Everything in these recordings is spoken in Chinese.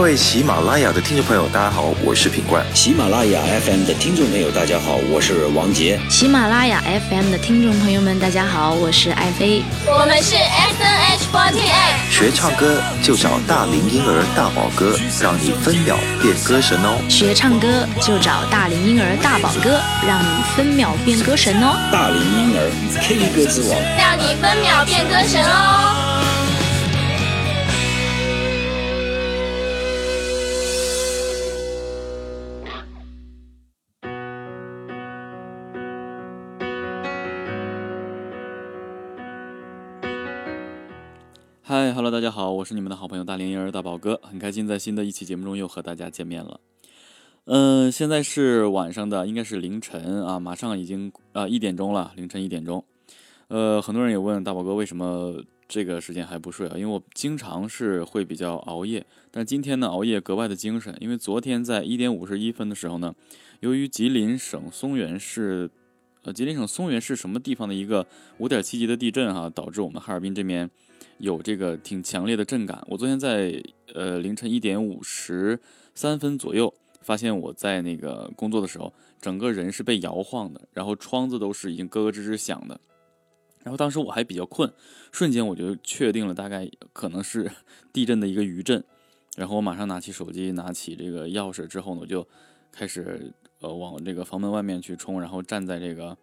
各位喜马拉雅的听众朋友，大家好，我是品冠。喜马拉雅 FM 的听众朋友，大家好，我是王杰。喜马拉雅 FM 的听众朋友们，大家好，我是爱妃。我们是 S N H 48。学唱歌就找大龄婴儿大宝哥，让你分秒变歌神哦。学唱歌就找大龄婴儿大宝哥，让你分秒变歌神哦。大龄婴儿 K 歌之王，让你分秒变歌神哦。嗨，Hello，大家好，我是你们的好朋友大龄婴儿大宝哥，很开心在新的一期节目中又和大家见面了。嗯，现在是晚上的，应该是凌晨啊，马上已经啊一点钟了，凌晨一点钟。呃，很多人也问大宝哥为什么这个时间还不睡啊？因为我经常是会比较熬夜，但今天呢熬夜格外的精神，因为昨天在一点五十一分的时候呢，由于吉林省松原市，呃，吉林省松原市什么地方的一个五点七级的地震哈，导致我们哈尔滨这边。有这个挺强烈的震感。我昨天在呃凌晨一点五十三分左右，发现我在那个工作的时候，整个人是被摇晃的，然后窗子都是已经咯咯吱吱响的。然后当时我还比较困，瞬间我就确定了大概可能是 地震的一个余震。然后我马上拿起手机，拿起这个钥匙之后呢，我就开始呃往这个房门外面去冲，然后站在这个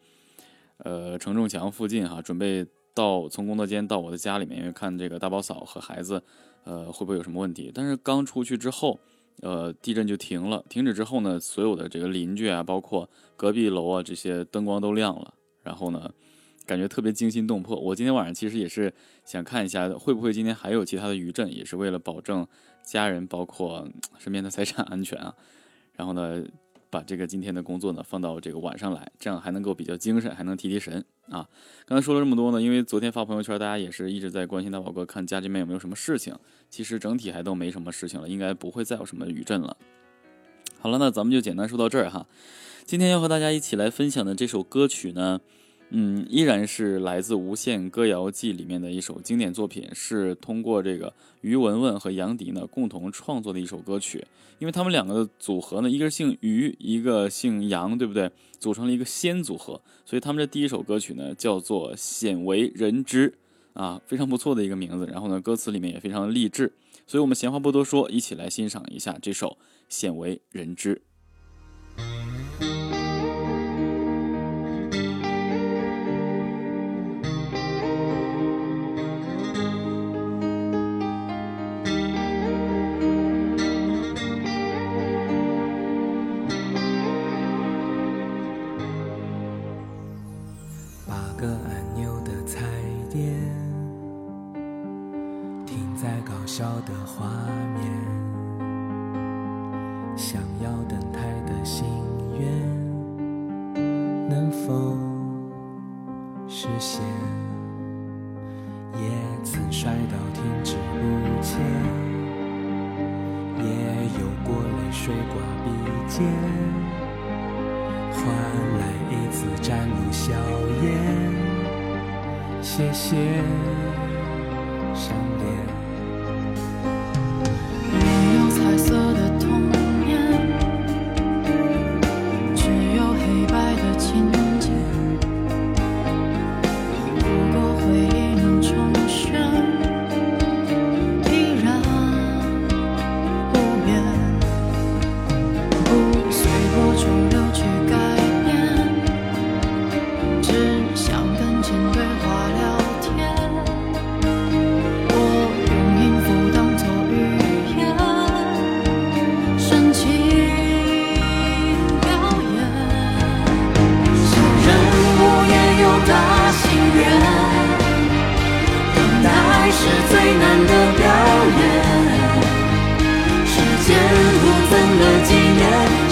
呃承重墙附近哈，准备。到从工作间到我的家里面，因为看这个大宝嫂和孩子，呃，会不会有什么问题？但是刚出去之后，呃，地震就停了。停止之后呢，所有的这个邻居啊，包括隔壁楼啊，这些灯光都亮了。然后呢，感觉特别惊心动魄。我今天晚上其实也是想看一下，会不会今天还有其他的余震，也是为了保证家人包括身边的财产安全啊。然后呢？把这个今天的工作呢放到这个晚上来，这样还能够比较精神，还能提提神啊。刚才说了这么多呢，因为昨天发朋友圈，大家也是一直在关心大宝哥，看家这边有没有什么事情。其实整体还都没什么事情了，应该不会再有什么余震了。好了，那咱们就简单说到这儿哈。今天要和大家一起来分享的这首歌曲呢。嗯，依然是来自《无限歌谣季》里面的一首经典作品，是通过这个于文文和杨迪呢共同创作的一首歌曲。因为他们两个的组合呢，一个姓于，一个姓杨，对不对？组成了一个仙组合，所以他们这第一首歌曲呢叫做《鲜为人知》，啊，非常不错的一个名字。然后呢，歌词里面也非常励志，所以我们闲话不多说，一起来欣赏一下这首《鲜为人知》。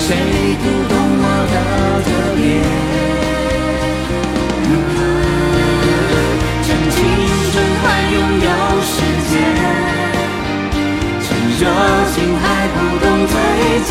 谁读懂我的特别？趁青春还拥有时间，趁热情还不懂退却。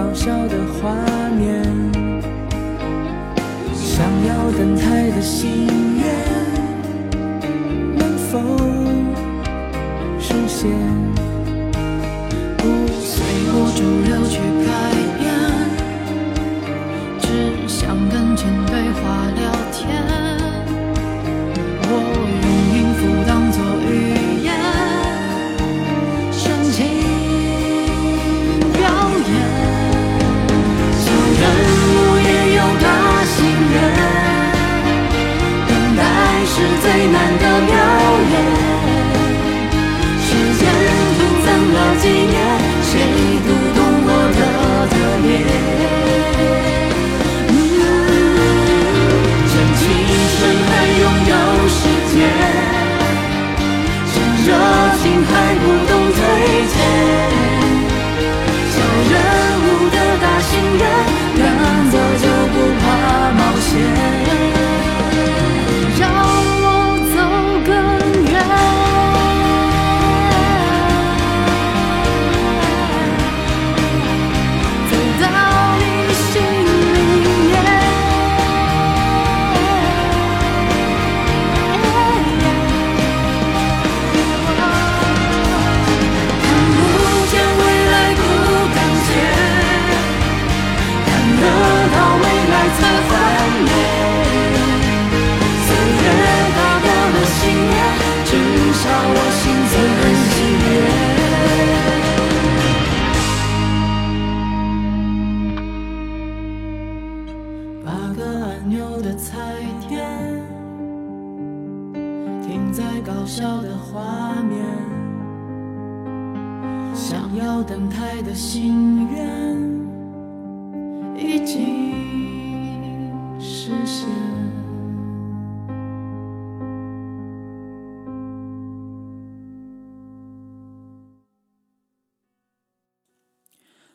小小的画面想要登台的心愿能否实现？不随波逐流去改变只想跟前辈划两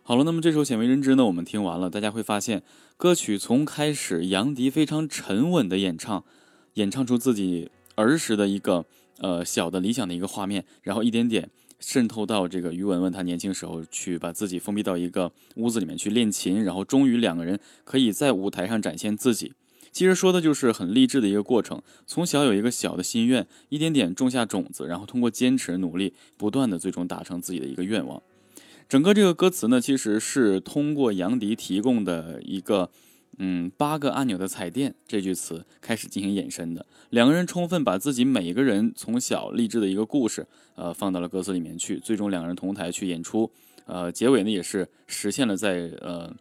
好了，那么这首《鲜为人知》呢，我们听完了，大家会发现歌曲从开始，杨迪非常沉稳的演唱，演唱出自己儿时的一个呃小的理想的一个画面，然后一点点渗透到这个于文文他年轻时候去把自己封闭到一个屋子里面去练琴，然后终于两个人可以在舞台上展现自己。其实说的就是很励志的一个过程，从小有一个小的心愿，一点点种下种子，然后通过坚持努力，不断的最终达成自己的一个愿望。整个这个歌词呢，其实是通过杨迪提供的一个“嗯八个按钮的彩电”这句词开始进行延伸的。两个人充分把自己每一个人从小励志的一个故事，呃，放到了歌词里面去。最终两个人同台去演出，呃，结尾呢也是实现了在呃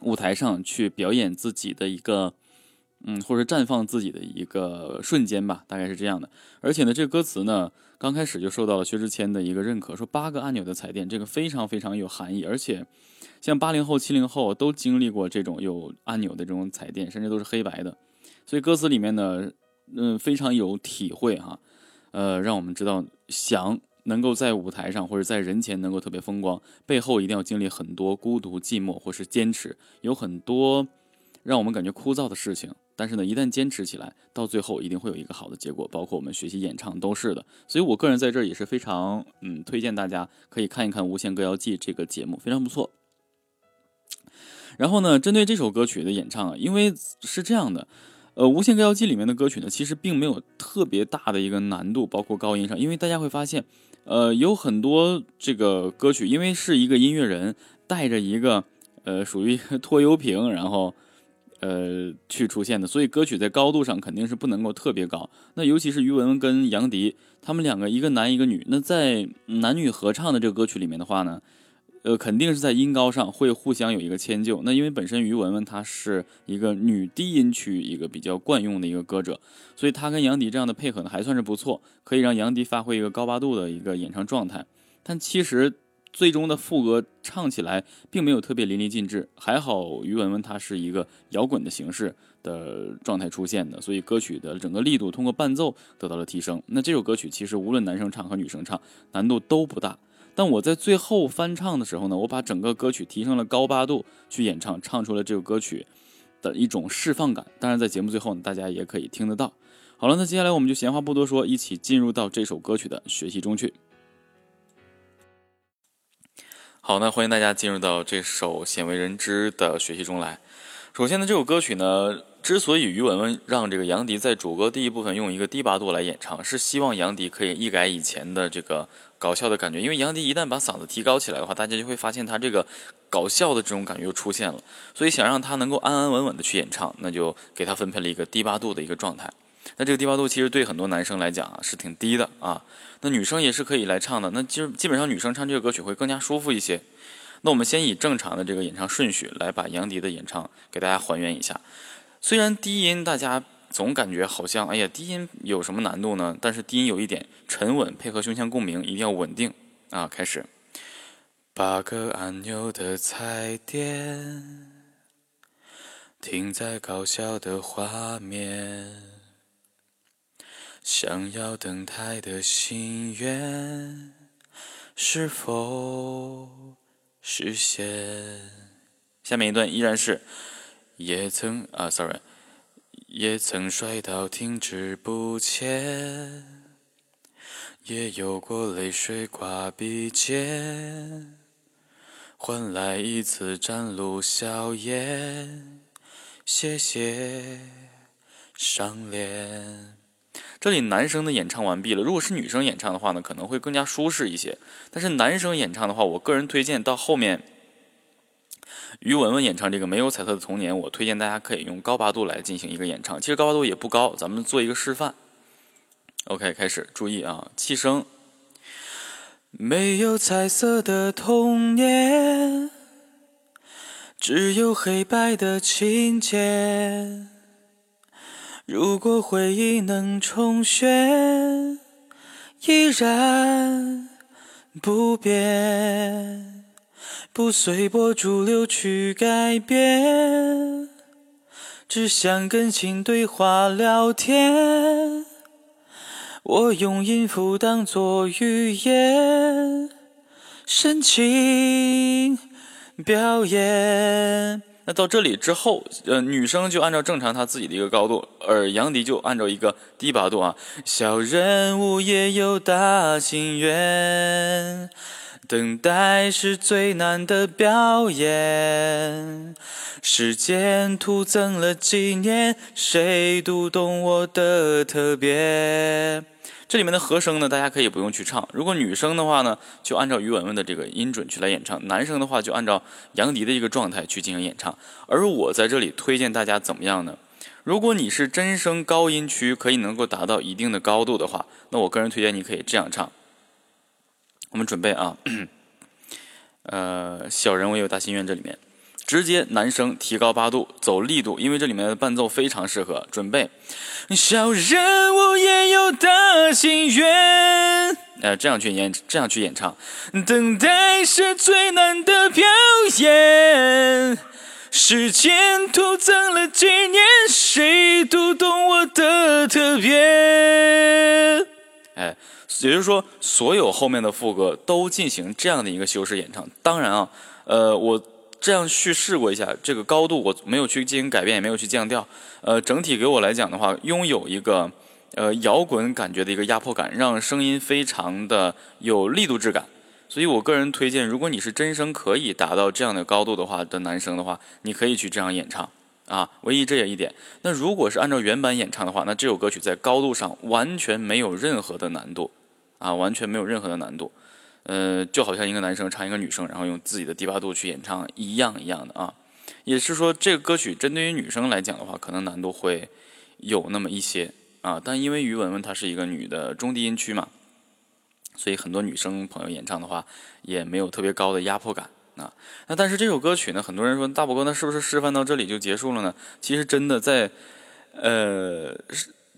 舞台上去表演自己的一个。嗯，或者绽放自己的一个瞬间吧，大概是这样的。而且呢，这个歌词呢，刚开始就受到了薛之谦的一个认可，说八个按钮的彩电，这个非常非常有含义。而且，像八零后、七零后都经历过这种有按钮的这种彩电，甚至都是黑白的。所以歌词里面呢，嗯，非常有体会哈，呃，让我们知道想能够在舞台上或者在人前能够特别风光，背后一定要经历很多孤独、寂寞或是坚持，有很多让我们感觉枯燥的事情。但是呢，一旦坚持起来，到最后一定会有一个好的结果。包括我们学习演唱都是的。所以我个人在这儿也是非常嗯推荐大家可以看一看《无限歌谣季》这个节目，非常不错。然后呢，针对这首歌曲的演唱啊，因为是这样的，呃，《无限歌谣季》里面的歌曲呢，其实并没有特别大的一个难度，包括高音上，因为大家会发现，呃，有很多这个歌曲，因为是一个音乐人带着一个呃属于 拖油瓶，然后。呃，去出现的，所以歌曲在高度上肯定是不能够特别高。那尤其是于文文跟杨迪，他们两个一个男一个女，那在男女合唱的这个歌曲里面的话呢，呃，肯定是在音高上会互相有一个迁就。那因为本身于文文她是一个女低音区一个比较惯用的一个歌者，所以她跟杨迪这样的配合呢还算是不错，可以让杨迪发挥一个高八度的一个演唱状态。但其实。最终的副歌唱起来并没有特别淋漓尽致，还好于文文她是一个摇滚的形式的状态出现的，所以歌曲的整个力度通过伴奏得到了提升。那这首歌曲其实无论男生唱和女生唱难度都不大，但我在最后翻唱的时候呢，我把整个歌曲提升了高八度去演唱，唱出了这首歌曲的一种释放感。当然在节目最后呢，大家也可以听得到。好了，那接下来我们就闲话不多说，一起进入到这首歌曲的学习中去。好，那欢迎大家进入到这首鲜为人知的学习中来。首先呢，这首歌曲呢，之所以于文文让这个杨迪在主歌第一部分用一个低八度来演唱，是希望杨迪可以一改以前的这个搞笑的感觉。因为杨迪一旦把嗓子提高起来的话，大家就会发现他这个搞笑的这种感觉又出现了。所以想让他能够安安稳稳的去演唱，那就给他分配了一个低八度的一个状态。那这个低八度其实对很多男生来讲啊是挺低的啊，那女生也是可以来唱的。那基基本上女生唱这个歌曲会更加舒服一些。那我们先以正常的这个演唱顺序来把杨迪的演唱给大家还原一下。虽然低音大家总感觉好像，哎呀，低音有什么难度呢？但是低音有一点沉稳，配合胸腔共鸣，一定要稳定啊！开始，八个按钮的彩电，停在搞笑的画面，想要登台的心愿，是否？实现。下面一段依然是，也曾啊，sorry，也曾摔到停滞不前，也有过泪水挂鼻尖，换来一次展露笑颜。谢谢上脸。这里男生的演唱完毕了。如果是女生演唱的话呢，可能会更加舒适一些。但是男生演唱的话，我个人推荐到后面，于文文演唱这个《没有彩色的童年》，我推荐大家可以用高八度来进行一个演唱。其实高八度也不高，咱们做一个示范。OK，开始，注意啊，气声。没有彩色的童年，只有黑白的情节。如果回忆能重选，依然不变，不随波逐流去改变，只想跟心对话聊天。我用音符当作语言，深情表演。那到这里之后，呃，女生就按照正常她自己的一个高度，而杨迪就按照一个低八度啊。小人物也有大心愿，等待是最难的表演。时间徒增了几年，谁读懂我的特别？这里面的和声呢，大家可以不用去唱。如果女生的话呢，就按照于文文的这个音准去来演唱；男生的话，就按照杨迪的一个状态去进行演唱。而我在这里推荐大家怎么样呢？如果你是真声高音区，可以能够达到一定的高度的话，那我个人推荐你可以这样唱。我们准备啊，呃，小人我有大心愿，这里面。直接男声提高八度走力度，因为这里面的伴奏非常适合。准备，小人物也有大心愿，呃，这样去演，这样去演唱。等待是最难的表演，时间徒增了几年，谁读懂我的特别？哎，也就是说，所有后面的副歌都进行这样的一个修饰演唱。当然啊，呃，我。这样去试过一下，这个高度我没有去进行改变，也没有去降调。呃，整体给我来讲的话，拥有一个呃摇滚感觉的一个压迫感，让声音非常的有力度质感。所以我个人推荐，如果你是真声可以达到这样的高度的话的男生的话，你可以去这样演唱啊。唯一这样一点，那如果是按照原版演唱的话，那这首歌曲在高度上完全没有任何的难度啊，完全没有任何的难度。呃，就好像一个男生唱一个女生，然后用自己的低八度去演唱一样一样的啊。也是说，这个歌曲针对于女生来讲的话，可能难度会有那么一些啊。但因为于文文她是一个女的中低音区嘛，所以很多女生朋友演唱的话，也没有特别高的压迫感啊。那但是这首歌曲呢，很多人说大宝哥，那是不是示范到这里就结束了呢？其实真的在呃，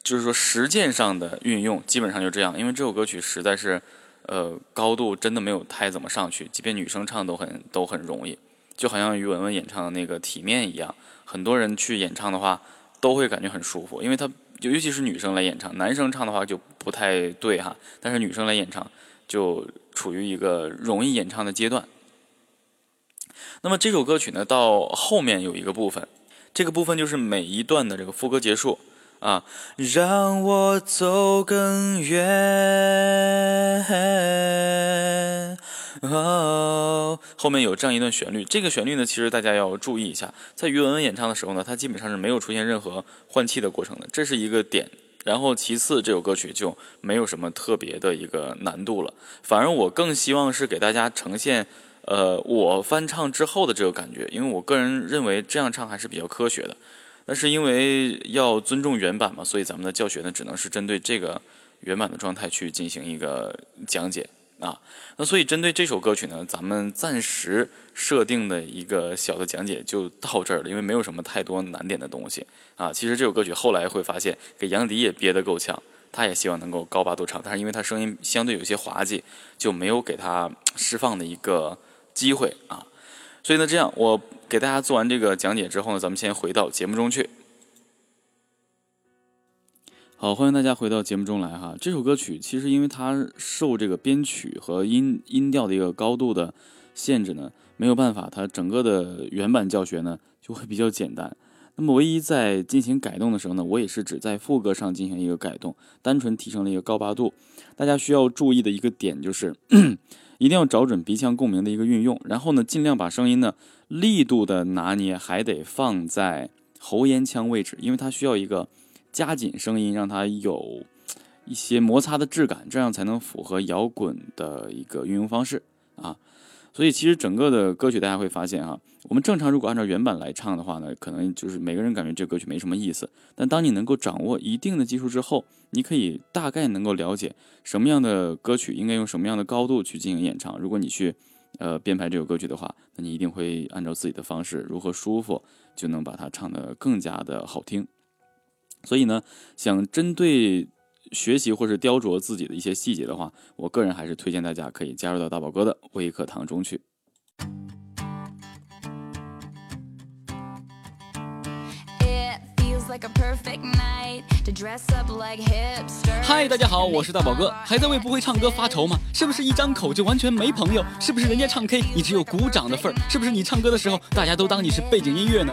就是说实践上的运用基本上就这样，因为这首歌曲实在是。呃，高度真的没有太怎么上去，即便女生唱都很都很容易，就好像于文文演唱的那个《体面》一样，很多人去演唱的话都会感觉很舒服，因为他就尤其是女生来演唱，男生唱的话就不太对哈，但是女生来演唱就处于一个容易演唱的阶段。那么这首歌曲呢，到后面有一个部分，这个部分就是每一段的这个副歌结束。啊，让我走更远，后面有这样一段旋律。这个旋律呢，其实大家要注意一下，在于文文演唱的时候呢，它基本上是没有出现任何换气的过程的，这是一个点。然后其次，这首歌曲就没有什么特别的一个难度了。反而我更希望是给大家呈现，呃，我翻唱之后的这个感觉，因为我个人认为这样唱还是比较科学的。但是因为要尊重原版嘛，所以咱们的教学呢，只能是针对这个原版的状态去进行一个讲解。啊，那所以针对这首歌曲呢，咱们暂时设定的一个小的讲解就到这儿了，因为没有什么太多难点的东西啊。其实这首歌曲后来会发现，给杨迪也憋得够呛，他也希望能够高八度唱，但是因为他声音相对有些滑稽，就没有给他释放的一个机会啊。所以呢，这样我给大家做完这个讲解之后呢，咱们先回到节目中去。好，欢迎大家回到节目中来哈。这首歌曲其实因为它受这个编曲和音音调的一个高度的限制呢，没有办法，它整个的原版教学呢就会比较简单。那么唯一在进行改动的时候呢，我也是只在副歌上进行一个改动，单纯提升了一个高八度。大家需要注意的一个点就是，一定要找准鼻腔共鸣的一个运用，然后呢，尽量把声音呢力度的拿捏还得放在喉咽腔位置，因为它需要一个。加紧声音，让它有一些摩擦的质感，这样才能符合摇滚的一个运用方式啊。所以其实整个的歌曲大家会发现哈，我们正常如果按照原版来唱的话呢，可能就是每个人感觉这歌曲没什么意思。但当你能够掌握一定的技术之后，你可以大概能够了解什么样的歌曲应该用什么样的高度去进行演唱。如果你去呃编排这首歌曲的话，那你一定会按照自己的方式如何舒服，就能把它唱得更加的好听。所以呢，想针对学习或是雕琢自己的一些细节的话，我个人还是推荐大家可以加入到大宝哥的微课堂中去。嗨，大家好，我是大宝哥，还在为不会唱歌发愁吗？是不是一张口就完全没朋友？是不是人家唱 K 你只有鼓掌的份儿？是不是你唱歌的时候大家都当你是背景音乐呢？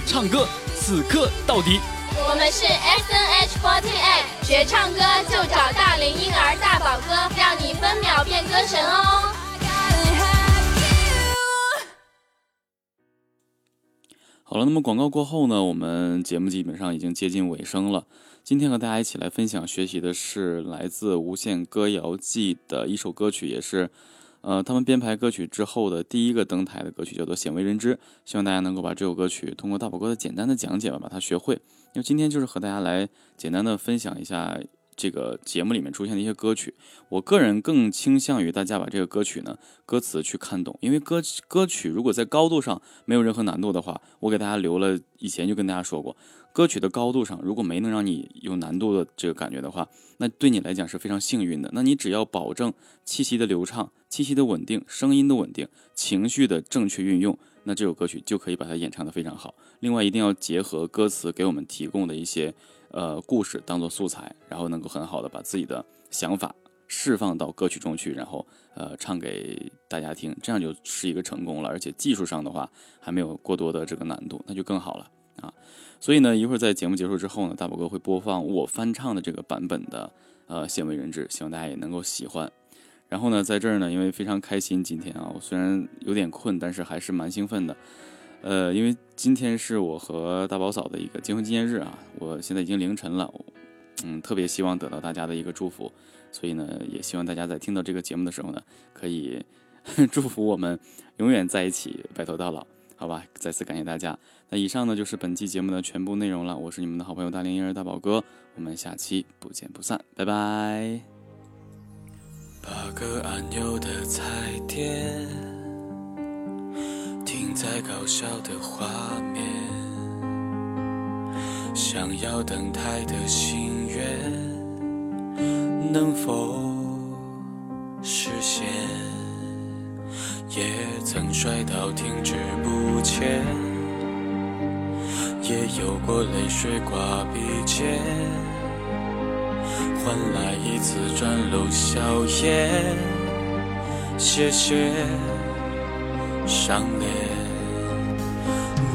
唱歌，此刻到底。我们是 S N H forty eight，学唱歌就找大龄婴儿大宝哥，让你分秒变歌神哦。好了，那么广告过后呢，我们节目基本上已经接近尾声了。今天和大家一起来分享学习的是来自《无限歌谣季》的一首歌曲，也是。呃，他们编排歌曲之后的第一个登台的歌曲叫做《鲜为人知》，希望大家能够把这首歌曲通过大宝哥的简单的讲解吧，把它学会。因为今天就是和大家来简单的分享一下这个节目里面出现的一些歌曲。我个人更倾向于大家把这个歌曲呢歌词去看懂，因为歌歌曲如果在高度上没有任何难度的话，我给大家留了，以前就跟大家说过。歌曲的高度上，如果没能让你有难度的这个感觉的话，那对你来讲是非常幸运的。那你只要保证气息的流畅、气息的稳定、声音的稳定、情绪的正确运用，那这首歌曲就可以把它演唱的非常好。另外，一定要结合歌词给我们提供的一些呃故事当做素材，然后能够很好的把自己的想法释放到歌曲中去，然后呃唱给大家听，这样就是一个成功了。而且技术上的话还没有过多的这个难度，那就更好了啊。所以呢，一会儿在节目结束之后呢，大宝哥会播放我翻唱的这个版本的呃《鲜为人知》，希望大家也能够喜欢。然后呢，在这儿呢，因为非常开心，今天啊，我虽然有点困，但是还是蛮兴奋的。呃，因为今天是我和大宝嫂的一个结婚纪念日啊，我现在已经凌晨了，嗯，特别希望得到大家的一个祝福，所以呢，也希望大家在听到这个节目的时候呢，可以 祝福我们永远在一起，白头到老。好吧，再次感谢大家。那以上呢就是本期节目的全部内容了。我是你们的好朋友大连婴儿大宝哥，我们下期不见不散，拜拜。八个按钮的彩电，停在搞笑的画面，想要登台的心愿，能否实现？也曾摔到停止不前，也有过泪水挂鼻尖，换来一次转楼笑颜。谢谢想念，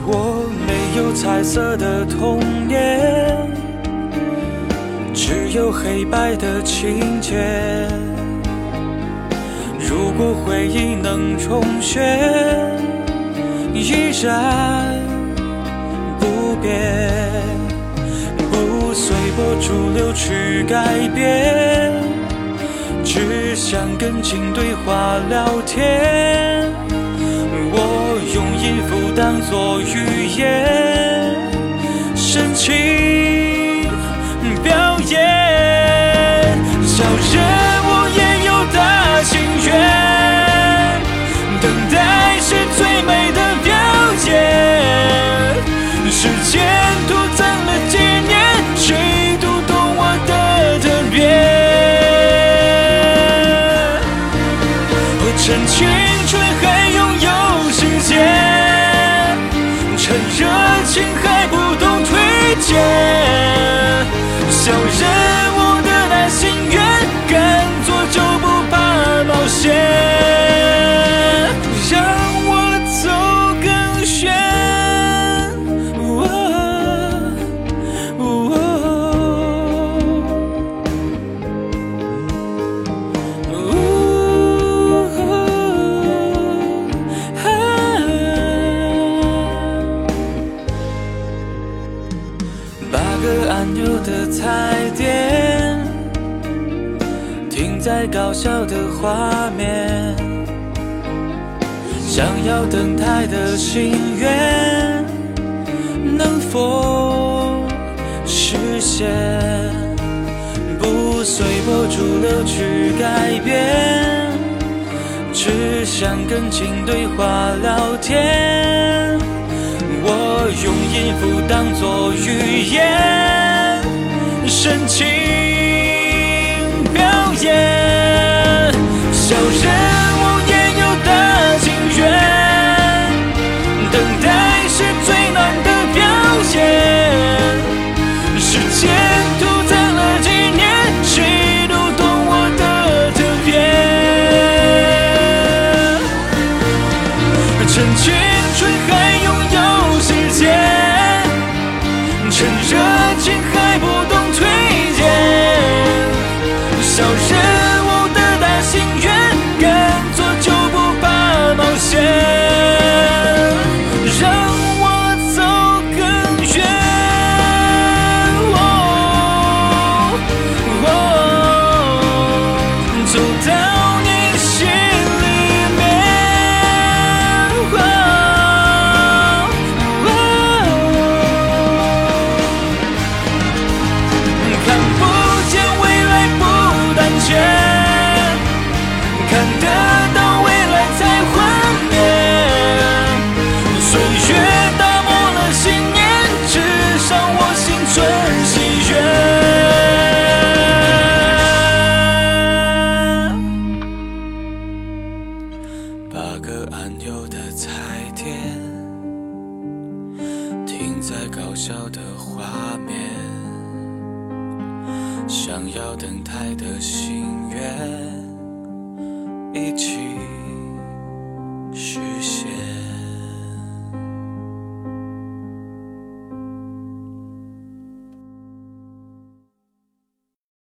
我没有彩色的童年，只有黑白的情节。如果回忆能重选，依然。不变，不随波逐流去改变，只想跟镜对话聊天。我用音符当作语言，深情表演。时间徒增八个按钮的彩电，停在搞笑的画面，想要登台的心愿能否实现？不随波逐流去改变，只想跟镜对话聊天。我用音符当作语言，深情表演。小人物也有大情愿，等待是最难的表演。时间